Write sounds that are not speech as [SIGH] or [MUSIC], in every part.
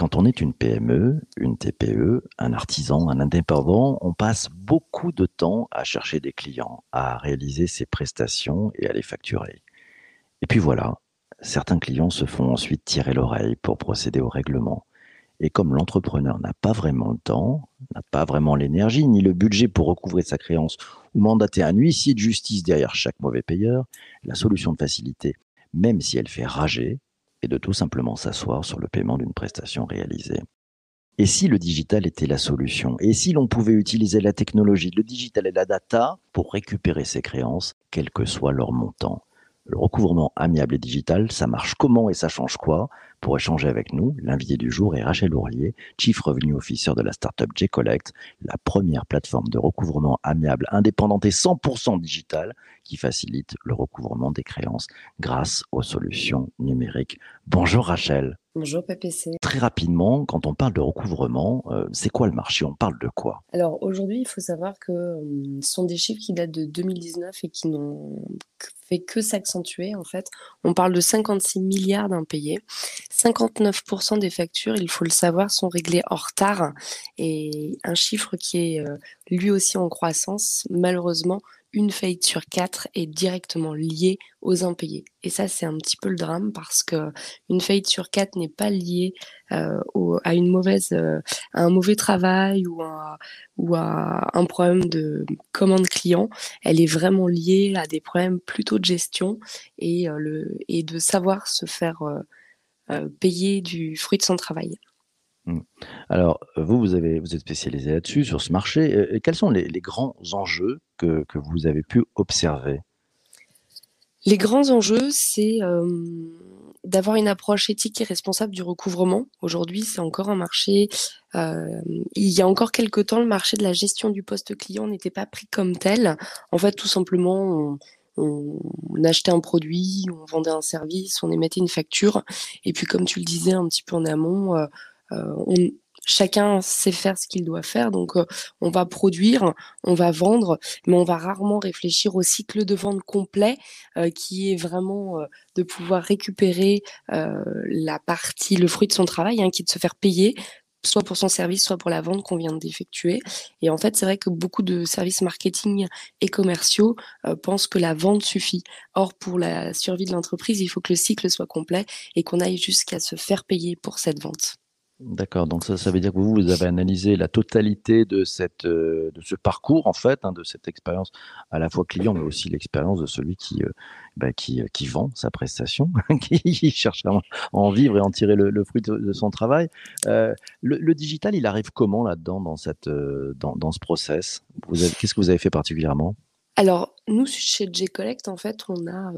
Quand on est une PME, une TPE, un artisan, un indépendant, on passe beaucoup de temps à chercher des clients, à réaliser ses prestations et à les facturer. Et puis voilà, certains clients se font ensuite tirer l'oreille pour procéder au règlement. Et comme l'entrepreneur n'a pas vraiment le temps, n'a pas vraiment l'énergie ni le budget pour recouvrer sa créance ou mandater un huissier de justice derrière chaque mauvais payeur, la solution de facilité, même si elle fait rager, est de tout simplement s'asseoir sur le paiement d'une prestation réalisée. Et si le digital était la solution? Et si l'on pouvait utiliser la technologie, le digital et la data pour récupérer ses créances, quel que soit leur montant le recouvrement amiable et digital, ça marche comment et ça change quoi? Pour échanger avec nous, l'invité du jour est Rachel Ourlier, Chief Revenue Officer de la startup J-Collect, la première plateforme de recouvrement amiable indépendante et 100% digitale qui facilite le recouvrement des créances grâce aux solutions numériques. Bonjour Rachel. Bonjour PPC. Très rapidement, quand on parle de recouvrement, euh, c'est quoi le marché? On parle de quoi? Alors aujourd'hui, il faut savoir que euh, ce sont des chiffres qui datent de 2019 et qui n'ont que s'accentuer en fait. On parle de 56 milliards d'impayés. 59% des factures, il faut le savoir, sont réglées en retard et un chiffre qui est euh, lui aussi en croissance, malheureusement une faillite sur quatre est directement liée aux impayés. Et ça, c'est un petit peu le drame parce que une faillite sur quatre n'est pas liée euh, euh, à un mauvais travail ou à, un problème de commande client. Elle est vraiment liée à des problèmes plutôt de gestion et, euh, de savoir se faire payer du fruit de son travail. Alors, vous, vous, vous êtes spécialisé là-dessus, sur ce marché. Et quels sont les, grands enjeux que, vous avez pu observer? Les grands enjeux, c'est d'avoir une approche éthique et responsable du recouvrement. Aujourd'hui, c'est encore un marché. il y a encore quelques temps, le marché de la gestion du poste client n'était pas pris comme tel. En fait, tout simplement, on, achetait un produit, on vendait un service, on émettait une facture. Et puis, comme tu le disais un petit peu en amont, euh, chacun sait faire ce qu'il doit faire. Donc, euh, on va produire, on va vendre, mais on va rarement réfléchir au cycle de vente complet, euh, qui est vraiment de pouvoir récupérer la partie, le fruit de son travail, hein, qui est de se faire payer soit pour son service, soit pour la vente qu'on vient d'effectuer. Et en fait, c'est vrai que beaucoup de services marketing et commerciaux pensent que la vente suffit. Or, pour la survie de l'entreprise, il faut que le cycle soit complet et qu'on aille jusqu'à se faire payer pour cette vente. D'accord, donc ça, ça veut dire que vous, vous avez analysé la totalité de, cette, euh, de ce parcours, en fait, hein, de cette expérience, à la fois client, mais aussi l'expérience de celui qui, euh, bah, qui, euh, qui, vend sa prestation, [LAUGHS] qui cherche à en vivre et en tirer le, fruit de, son travail. le, digital, il arrive comment là-dedans, dans, cette, dans, dans ce process? Qu'est-ce que vous avez fait particulièrement? Alors, nous, chez J-Collect, en fait, on a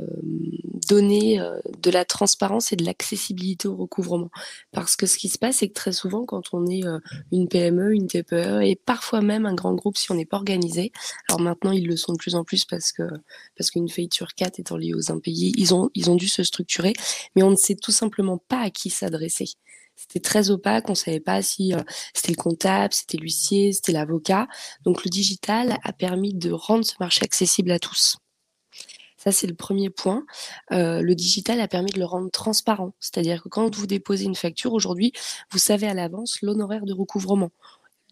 donné de la transparence et de l'accessibilité au recouvrement. Parce que ce qui se passe, c'est que très souvent, quand on est une PME, une TPE, et parfois même un grand groupe, si on n'est pas organisé, alors maintenant, ils le sont de plus en plus parce que parce qu'une faillite sur quatre étant liée aux impayés, ils ont, ils ont dû se structurer, mais on ne sait tout simplement pas à qui s'adresser. C'était très opaque, on savait pas si euh, c'était le comptable, c'était l'huissier, c'était l'avocat. Donc le digital a permis de rendre ce marché accessible à tous. Ça, c'est le premier point. Euh, le digital a permis de le rendre transparent. C'est-à-dire que quand vous déposez une facture, aujourd'hui, vous savez à l'avance l'honoraire de recouvrement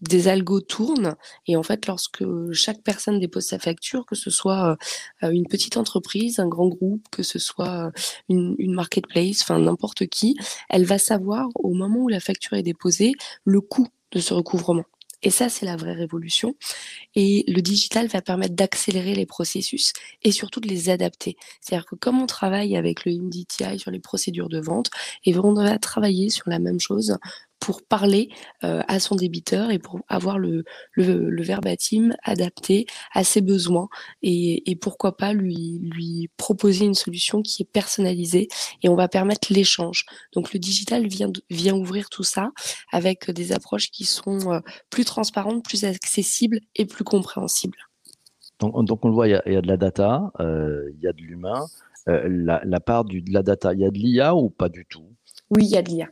des algos tournent et en fait lorsque chaque personne dépose sa facture, que ce soit euh, une petite entreprise, un grand groupe, que ce soit euh, une, une marketplace, enfin n'importe qui, elle va savoir au moment où la facture est déposée le coût de ce recouvrement. Et ça, c'est la vraie révolution. Et le digital va permettre d'accélérer les processus et surtout de les adapter. C'est-à-dire que comme on travaille avec le MDTI sur les procédures de vente, et on va travailler sur la même chose pour parler euh, à son débiteur et pour avoir le, le, le, verbatim adapté à ses besoins et, et, pourquoi pas lui, lui proposer une solution qui est personnalisée et on va permettre l'échange. Donc le digital vient, vient ouvrir tout ça avec des approches qui sont euh, plus transparentes, plus accessibles et plus compréhensibles. Donc, donc on le voit, il y, a, il y a de la data, euh, il y a de l'humain. Euh, la, la part du, de la data, il y a de l'IA ou pas du tout? Oui, il y a de l'IA.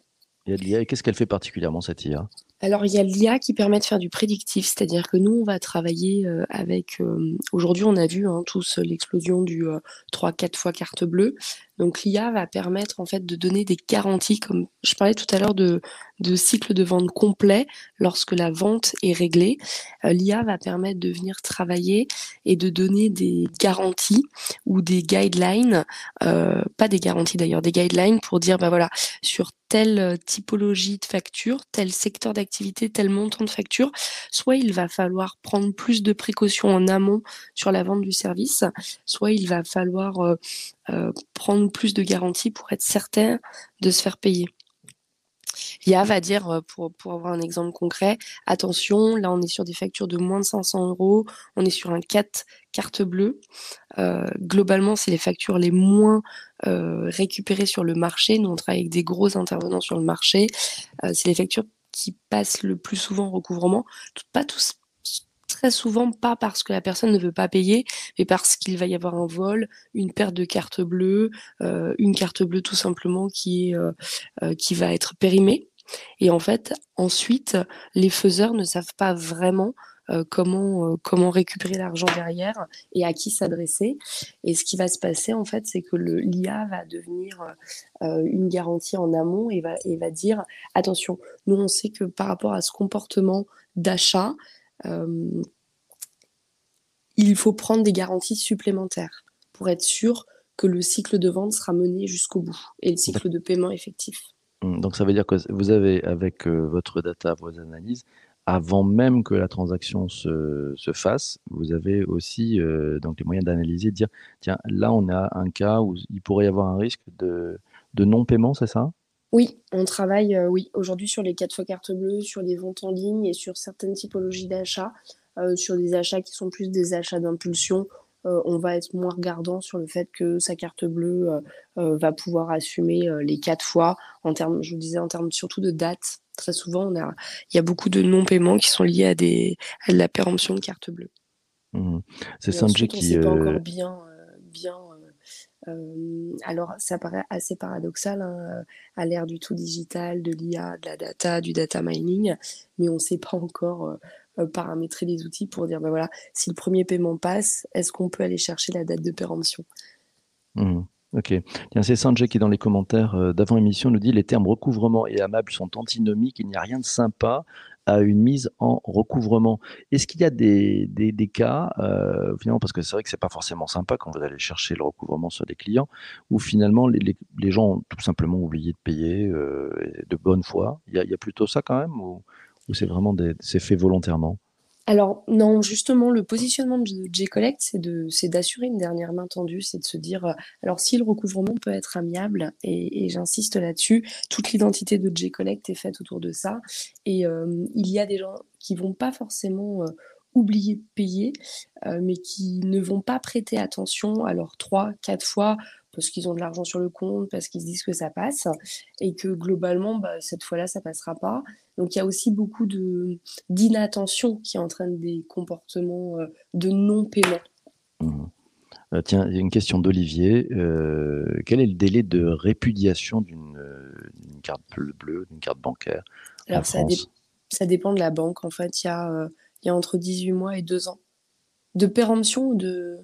Il y a de l'IA. Et qu'est-ce qu'elle fait particulièrement, cette IA alors, il y a l'IA qui permet de faire du prédictif, c'est-à-dire que nous, on va travailler euh, avec. Euh, aujourd'hui, on a vu hein, tous l'explosion du 3-4 euh, fois carte bleue. Donc l'IA va permettre en fait de donner des garanties, comme je parlais tout à l'heure de, de cycle de vente complet lorsque la vente est réglée. Euh, L'IA va permettre de venir travailler et de donner des garanties ou des guidelines, euh, pas des garanties d'ailleurs, des guidelines pour dire bah voilà sur telle typologie de facture, tel secteur d'activité, tel montant de facture, soit il va falloir prendre plus de précautions en amont sur la vente du service, soit il va falloir euh, prendre plus de garanties pour être certain de se faire payer. L'IA va dire, euh, pour, pour avoir un exemple concret, attention, là on est sur des factures de moins de 500 euros, on est sur un 4 carte bleue. Euh, globalement, c'est les factures les moins euh, récupérées sur le marché. Nous, on travaille avec des gros intervenants sur le marché. c'est les factures qui passent le plus souvent au recouvrement. Pas tous, très souvent pas parce que la personne ne veut pas payer, mais parce qu'il va y avoir un vol, une perte de carte bleue, euh, une carte bleue tout simplement qui euh, euh, qui va être périmée. Et en fait, ensuite, les faiseurs ne savent pas vraiment comment comment récupérer l'argent derrière et à qui s'adresser. Et ce qui va se passer en fait, c'est que l'IA va devenir une garantie en amont et va et va dire attention, nous on sait que par rapport à ce comportement d'achat, il faut prendre des garanties supplémentaires pour être sûr que le cycle de vente sera mené jusqu'au bout et le cycle de paiement effectif. Mmh, donc ça veut dire que vous avez avec euh, votre data, vos analyses, avant même que la transaction se, se fasse, vous avez aussi euh, donc les moyens d'analyser, de dire tiens là on a un cas où il pourrait y avoir un risque de, de non-paiement, c'est ça? Oui, on travaille euh, oui, aujourd'hui sur les 4 fois carte bleue, sur les ventes en ligne et sur certaines typologies d'achats, euh, sur des achats qui sont plus des achats d'impulsion. Euh, on va être moins regardant sur le fait que sa carte bleue va pouvoir assumer les 4 fois en termes, je vous disais, en termes surtout de date. Très souvent, on a, il y a beaucoup de non-paiements qui sont liés à, des, à de la péremption de carte bleue. Mmh. C'est Sanjay qui. On pas encore bien, bien euh, alors, ça paraît assez paradoxal hein, à l'ère du tout digital, de l'IA, de la data, du data mining, mais on ne sait pas encore euh, euh, paramétrer les outils pour dire, ben voilà, si le premier paiement passe, est-ce qu'on peut aller chercher la date de péremption? Mmh. Ok. c'est Sanjay qui, dans les commentaires d'avant-émission, nous dit les termes recouvrement et amable sont antinomiques. Il n'y a rien de sympa à une mise en recouvrement. Est-ce qu'il y a des, des, cas, euh, finalement, parce que c'est vrai que c'est pas forcément sympa quand vous allez chercher le recouvrement sur des clients, où finalement les, les, gens ont tout simplement oublié de payer euh, de bonne foi? Il y, a, plutôt ça quand même, ou, ou c'est vraiment c'est fait volontairement? Alors non, justement, le positionnement de J-Collect, c'est d'assurer une dernière main tendue, c'est de se dire, euh, alors si le recouvrement peut être amiable, et, j'insiste là-dessus, toute l'identité de J-Collect est faite autour de ça, et euh, il y a des gens qui vont pas forcément euh, oublier de payer, mais qui ne vont pas prêter attention, alors trois, quatre fois, parce qu'ils ont de l'argent sur le compte, parce qu'ils se disent que ça passe, et que globalement, bah, cette fois-là, ça passera pas. Donc il y a aussi beaucoup de d'inattention qui entraîne des comportements euh, de non-paiement. Mmh. Euh, tiens, il y a une question d'Olivier. Euh, quel est le délai de répudiation d'une carte bleue, d'une carte bancaire Alors ça, ça, dépend de la banque. En fait, il y y a entre 18 mois et 2 ans. De péremption ou de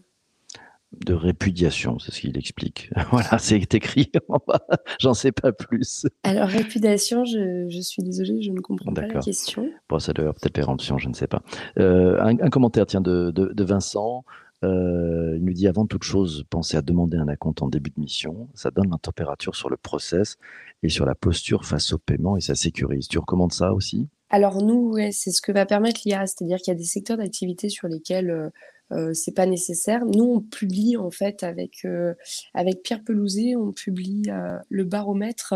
de répudiation, c'est ce qu'il explique. [LAUGHS] voilà, c'est écrit [LAUGHS] J'en sais pas plus. Alors, répudiation, je, suis désolée, je ne comprends pas la question. Bon, ça doit peut-être péremption, je ne sais pas. Euh, un, commentaire, tiens, de, Vincent. Euh, il nous dit avant toute chose, pensez à demander un acompte en début de mission. Ça donne la température sur le process et sur la posture face au paiement et ça sécurise. Tu recommandes ça aussi? Alors nous, c'est ce que va permettre l'IA, c'est-à-dire qu'il y a des secteurs d'activité sur lesquels euh, euh, c'est pas nécessaire. Nous, on publie en fait avec euh, avec Pierre Pelouzet, on publie euh, le baromètre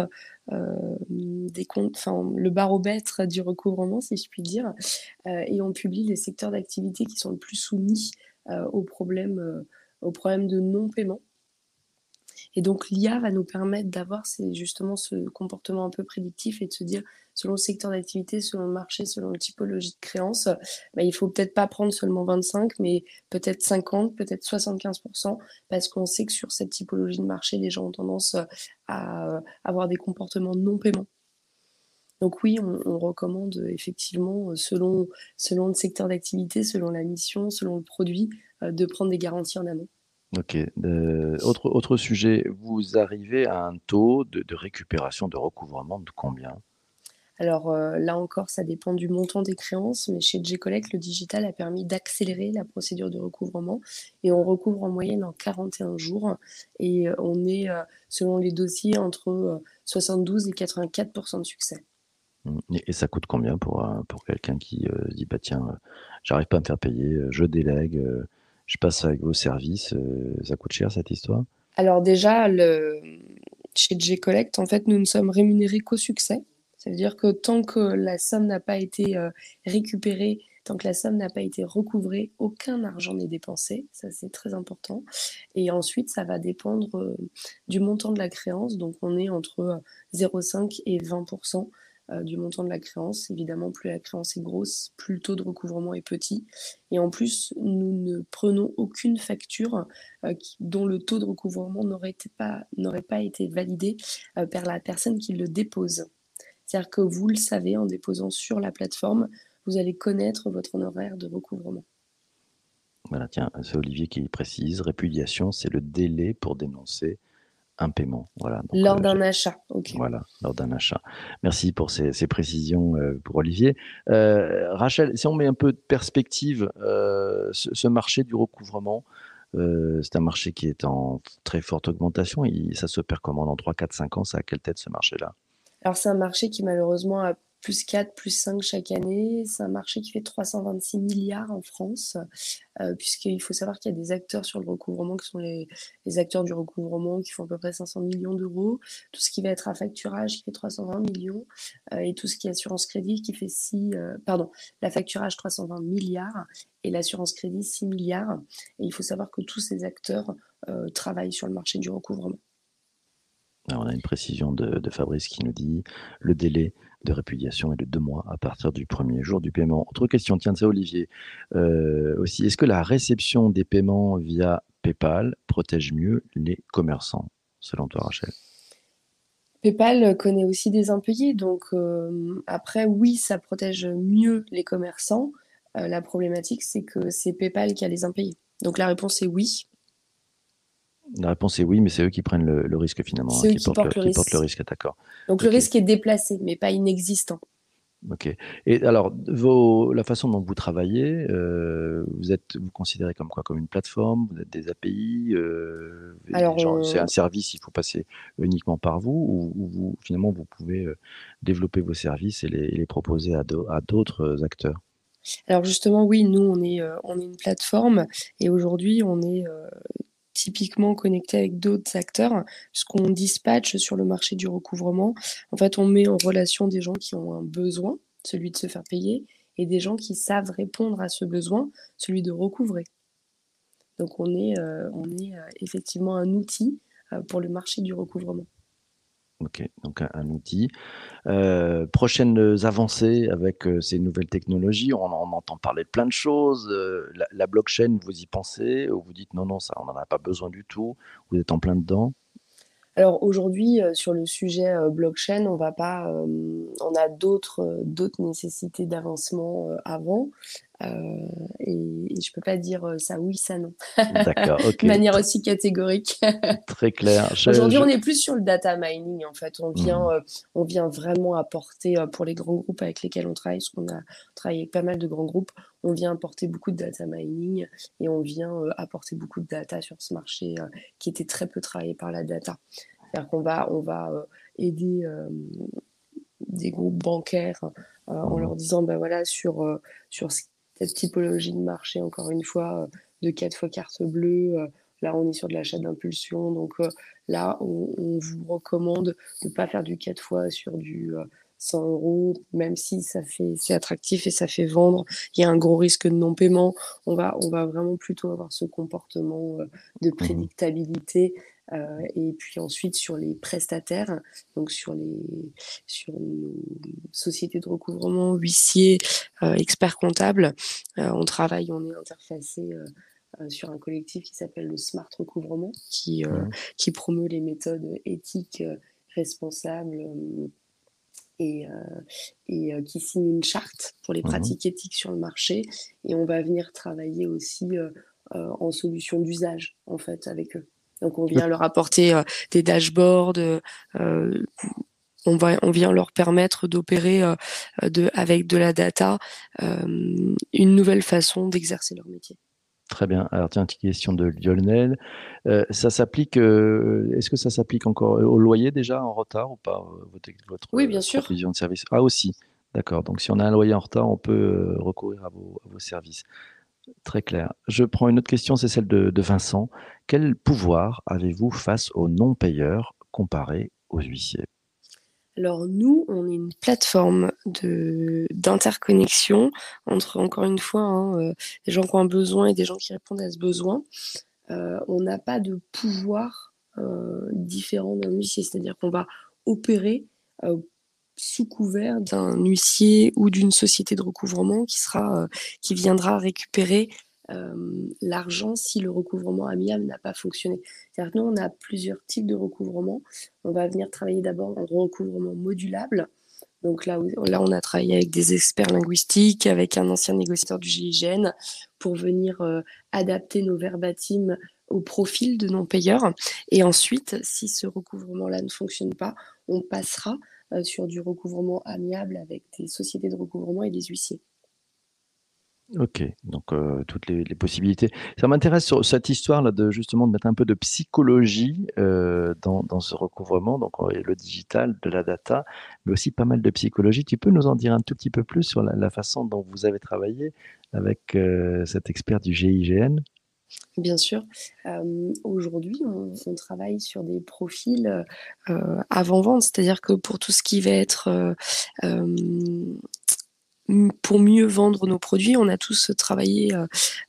des comptes, enfin le baromètre du recouvrement, si je puis dire, et on publie les secteurs d'activité qui sont le plus soumis aux problèmes aux problèmes de non-paiement. Et donc l'IA va nous permettre d'avoir justement ce comportement un peu prédictif et de se dire selon le secteur d'activité, selon le marché, selon la typologie de créance, bah, il faut peut-être pas prendre seulement 25, mais peut-être 50, peut-être 75%, parce qu'on sait que sur cette typologie de marché, les gens ont tendance à avoir des comportements non paiement. Donc oui, on, recommande effectivement, selon, selon le secteur d'activité, selon la mission, selon le produit, euh, de prendre des garanties en amont. OK. autre autre sujet, vous arrivez à un taux de de récupération, de recouvrement de combien? Alors, heu, là encore, ça dépend du montant des créances, mais chez Gcollect, le digital a permis d'accélérer la procédure de recouvrement et on recouvre en moyenne en 41 jours et heu, on est, selon les dossiers, entre, heu, 72 et 84% de succès. Mmh et ça coûte combien pour, pour quelqu'un qui, dit: «Bah tiens, j'arrive pas à me faire payer, je délègue, je passe avec vos services», heu, ça coûte cher cette histoire? Alors déjà, chez Gcollect, en fait, nous ne sommes rémunérés qu'au succès. Ça veut dire que tant que la somme n'a pas été euh, récupérée, tant que la somme n'a pas été recouvrée, aucun argent n'est dépensé. Ça, c'est très important. Et ensuite, ça va dépendre euh, du montant de la créance. Donc, on est entre 0,5 euh, et 20 du montant de la créance. Évidemment, plus la créance est grosse, plus le taux de recouvrement est petit. Et en plus, nous ne prenons aucune facture dont le taux de recouvrement n'aurait pas, pas été validé par la personne qui le dépose. C'est-à-dire que vous le savez, en déposant sur la plateforme, vous allez connaître votre honoraire de recouvrement. Voilà, tiens, c'est Olivier qui précise, répudiation, c'est le délai pour dénoncer un paiement. Voilà, lors euh, d'un achat, Voilà, lors d'un achat. Merci pour ces, précisions euh, pour Olivier. Euh, Rachel, si on met un peu de perspective, ce, marché du recouvrement, c'est un marché qui est en très forte augmentation. Et ça se perd comment dans 3, 4, 5 ans? Ça a quelle tête ce marché-là? Alors c'est un marché qui malheureusement a plus 4, plus 5 chaque année. C'est un marché qui fait 326 milliards en France, euh, puisqu'il faut savoir qu'il y a des acteurs sur le recouvrement qui sont les, acteurs du recouvrement qui font à peu près 500 millions d'euros. Tout ce qui va être à facturage qui fait 320 millions, euh, et tout ce qui est assurance crédit qui fait 6, euh, pardon, la facturage 320 milliards et l'assurance crédit 6 milliards. Et il faut savoir que tous ces acteurs travaillent sur le marché du recouvrement on a une précision de, Fabrice qui nous dit le délai de répudiation est de deux mois à partir du premier jour du paiement. Autre question, tiens, c'est Olivier euh, aussi. Est-ce que la réception des paiements via PayPal protège mieux les commerçants, selon toi, Rachel? PayPal connaît aussi des impayés, donc euh, après, oui, ça protège mieux les commerçants. Euh, la problématique, c'est que c'est PayPal qui a les impayés. Donc la réponse est oui. La réponse est oui, mais c'est eux qui prennent le, risque finalement. C'est hein, eux qui, portent, le, risque. d'accord. Donc le risque est déplacé, mais pas inexistant. Ok. Et alors, vos, la façon dont vous travaillez, euh, vous êtes, vous considérez comme quoi Comme une plateforme? Vous êtes des API euh, Alors, c'est un service, il faut passer uniquement par vous, ou, vous, finalement vous pouvez euh, développer vos services et les, proposer à d'autres acteurs? Alors justement, oui, nous, on est, on est une plateforme et aujourd'hui, on est typiquement connecté avec d'autres acteurs, puisqu'on dispatche sur le marché du recouvrement. En fait, on met en relation des gens qui ont un besoin, celui de se faire payer, et des gens qui savent répondre à ce besoin, celui de recouvrer. Donc on est, euh, euh, effectivement un outil euh, pour le marché du recouvrement. Ok, donc un, outil. Euh, prochaines avancées avec euh, ces nouvelles technologies, on, en entend parler de plein de choses. Euh, la, blockchain, vous y pensez ou vous dites non, non, ça, on n'en a pas besoin du tout. Vous êtes en plein dedans? Alors aujourd'hui, sur le sujet blockchain, on va pas, on a d'autres nécessités d'avancement avant. Euh, et, je peux pas dire euh, ça oui, ça non. D'accord, [LAUGHS] De manière aussi catégorique. [LAUGHS] Très clair. Aujourd'hui, on est plus sur le data mining. En fait, on vient, hmm. euh, on vient vraiment apporter pour les grands groupes avec lesquels on travaille, parce qu'on a travaillé avec pas mal de grands groupes, on vient apporter beaucoup de data mining et on vient apporter beaucoup de data sur ce marché qui était très peu travaillé par la data. C'est-à-dire qu'on va, on va aider des groupes bancaires en hmm. leur disant, ben voilà, sur, sur ce cette typologie de marché, encore une fois, euh, de 4 fois carte bleue. Euh, là, on est sur de l'achat d'impulsion. Donc euh, là, on, vous recommande de ne pas faire du 4 fois sur du 100 euros, même si ça fait, c'est attractif et ça fait vendre. Il y a un gros risque de non-paiement. On va, on va vraiment plutôt avoir ce comportement de mmh prédictabilité euh, et puis ensuite sur les prestataires, donc sur les sur nos sociétés de recouvrement, huissiers, euh, experts comptables, euh, on travaille, on est interfacé sur un collectif qui s'appelle le Smart Recouvrement, qui, qui promeut les méthodes éthiques, responsables et, et qui signe une charte pour les mmh pratiques éthiques sur le marché. Et on va venir travailler aussi en solution d'usage, en fait, avec eux. Donc, on vient leur apporter des dashboards, on, va, on vient leur permettre d'opérer de, avec de la data une nouvelle façon d'exercer leur métier. Très bien. Alors tiens, petite question de Lionel. Euh, ça s'applique. Euh, est-ce que ça s'applique encore au loyer déjà en retard ou pas euh, votre, Oui, bien sûr. de service? Ah aussi. D'accord. Donc si on a un loyer en retard, on peut recourir à vos, services. Très clair. Je prends une autre question, c'est celle de, Vincent. Quel pouvoir avez-vous face aux non-payeurs comparé aux huissiers? Alors nous, on est une plateforme d'interconnexion entre, encore une fois, hein, euh, des gens qui ont un besoin et des gens qui répondent à ce besoin. Euh, on n'a pas de pouvoir euh, différent d'un huissier, c'est-à-dire qu'on va opérer sous couvert d'un huissier ou d'une société de recouvrement qui sera, qui viendra récupérer l'argent si le recouvrement amiable n'a pas fonctionné. C'est-à-dire que nous, on a plusieurs types de recouvrement. On va venir travailler d'abord en recouvrement modulable. Donc là, là, on a travaillé avec des experts linguistiques, avec un ancien négociateur du GIGN pour venir adapter nos verbatims au profil de non-payeurs. Et ensuite, si ce recouvrement-là ne fonctionne pas, on passera sur du recouvrement amiable avec des sociétés de recouvrement et des huissiers. OK, donc euh, toutes les, possibilités. Ça m'intéresse sur cette histoire-là de justement de mettre un peu de psychologie euh, dans, ce recouvrement, donc le digital, de la data, mais aussi pas mal de psychologie. Tu peux nous en dire un tout petit peu plus sur la, façon dont vous avez travaillé avec euh, cet expert du GIGN Bien sûr. Aujourd'hui, on, travaille sur des profils avant-vente, c'est-à-dire que pour tout ce qui va être pour mieux vendre nos produits, on a tous travaillé, euh,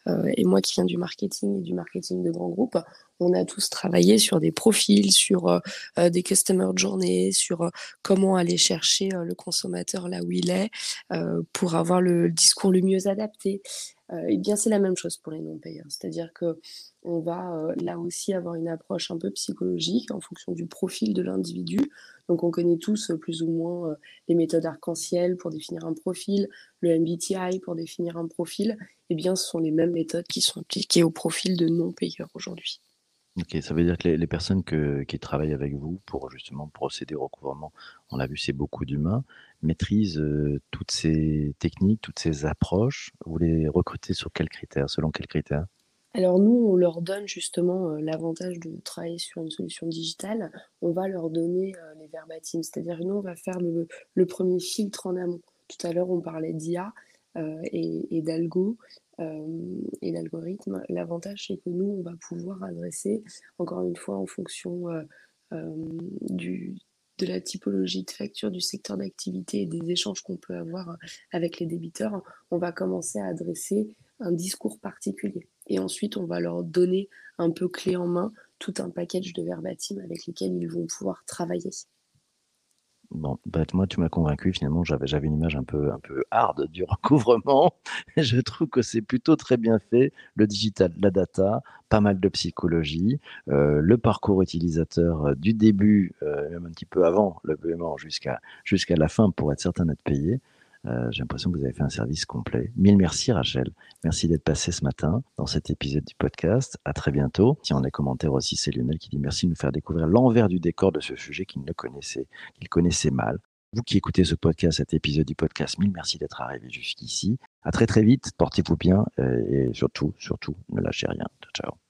euh, et moi qui viens du marketing et du marketing de grands groupes, on a tous travaillé sur des profils, sur euh, des customer journées, sur comment aller chercher le consommateur là où il est pour avoir le discours le mieux adapté. Et bien, c'est la même chose pour les non-payeurs, c'est-à-dire que on va là aussi avoir une approche un peu psychologique en fonction du profil de l'individu. Donc on connaît tous euh, plus ou moins euh, les méthodes arc-en-ciel pour définir un profil, le MBTI pour définir un profil. Eh bien, ce sont les mêmes méthodes qui sont appliquées au profil de non-payeurs aujourd'hui. Ok, ça veut dire que les, personnes qui travaillent avec vous pour justement procéder au recouvrement, on l'a vu, c'est beaucoup d'humains, maîtrisent euh, toutes ces techniques, toutes ces approches. Vous les recrutez sur quels critères, selon quels critères? Alors nous, on leur donne justement euh, l'avantage de travailler sur une solution digitale. On va leur donner euh, les verbatims, c'est-à-dire nous, on va faire le, premier filtre en amont. Tout à l'heure, on parlait d'IA et, d'algo et d'algorithme. L'avantage, c'est que nous, on va pouvoir adresser, encore une fois, en fonction du, de la typologie de facture, du secteur d'activité et des échanges qu'on peut avoir avec les débiteurs, on va commencer à adresser un discours particulier. Et ensuite, on va leur donner un peu clé en main tout un package de verbatim avec lesquels ils vont pouvoir travailler. Bon, bah, moi, tu m'as convaincu. Finalement, j'avais, une image un peu, un peu hard du recouvrement. [LAUGHS] Je trouve que c'est plutôt très bien fait. Le digital, la data, pas mal de psychologie, euh, le parcours utilisateur euh, du début, euh, même un petit peu avant le paiement jusqu'à, jusqu'à la fin pour être certain d'être payé. Euh, j'ai l'impression que vous avez fait un service complet. Mille merci Rachel. Merci d'être passé ce matin dans cet épisode du podcast. À très bientôt. Si on a commentaires aussi, c'est Lionel qui dit merci de nous faire découvrir l'envers du décor de ce sujet qu'il ne connaissait, qu'il connaissait mal. Vous qui écoutez ce podcast, cet épisode du podcast, mille merci d'être arrivé jusqu'ici. À très très vite. Portez-vous bien euh, et surtout, surtout, ne lâchez rien. Ciao.